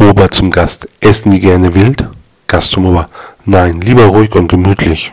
Ober zum Gast. Essen die gerne wild? Gast zum Ober. Nein, lieber ruhig und gemütlich.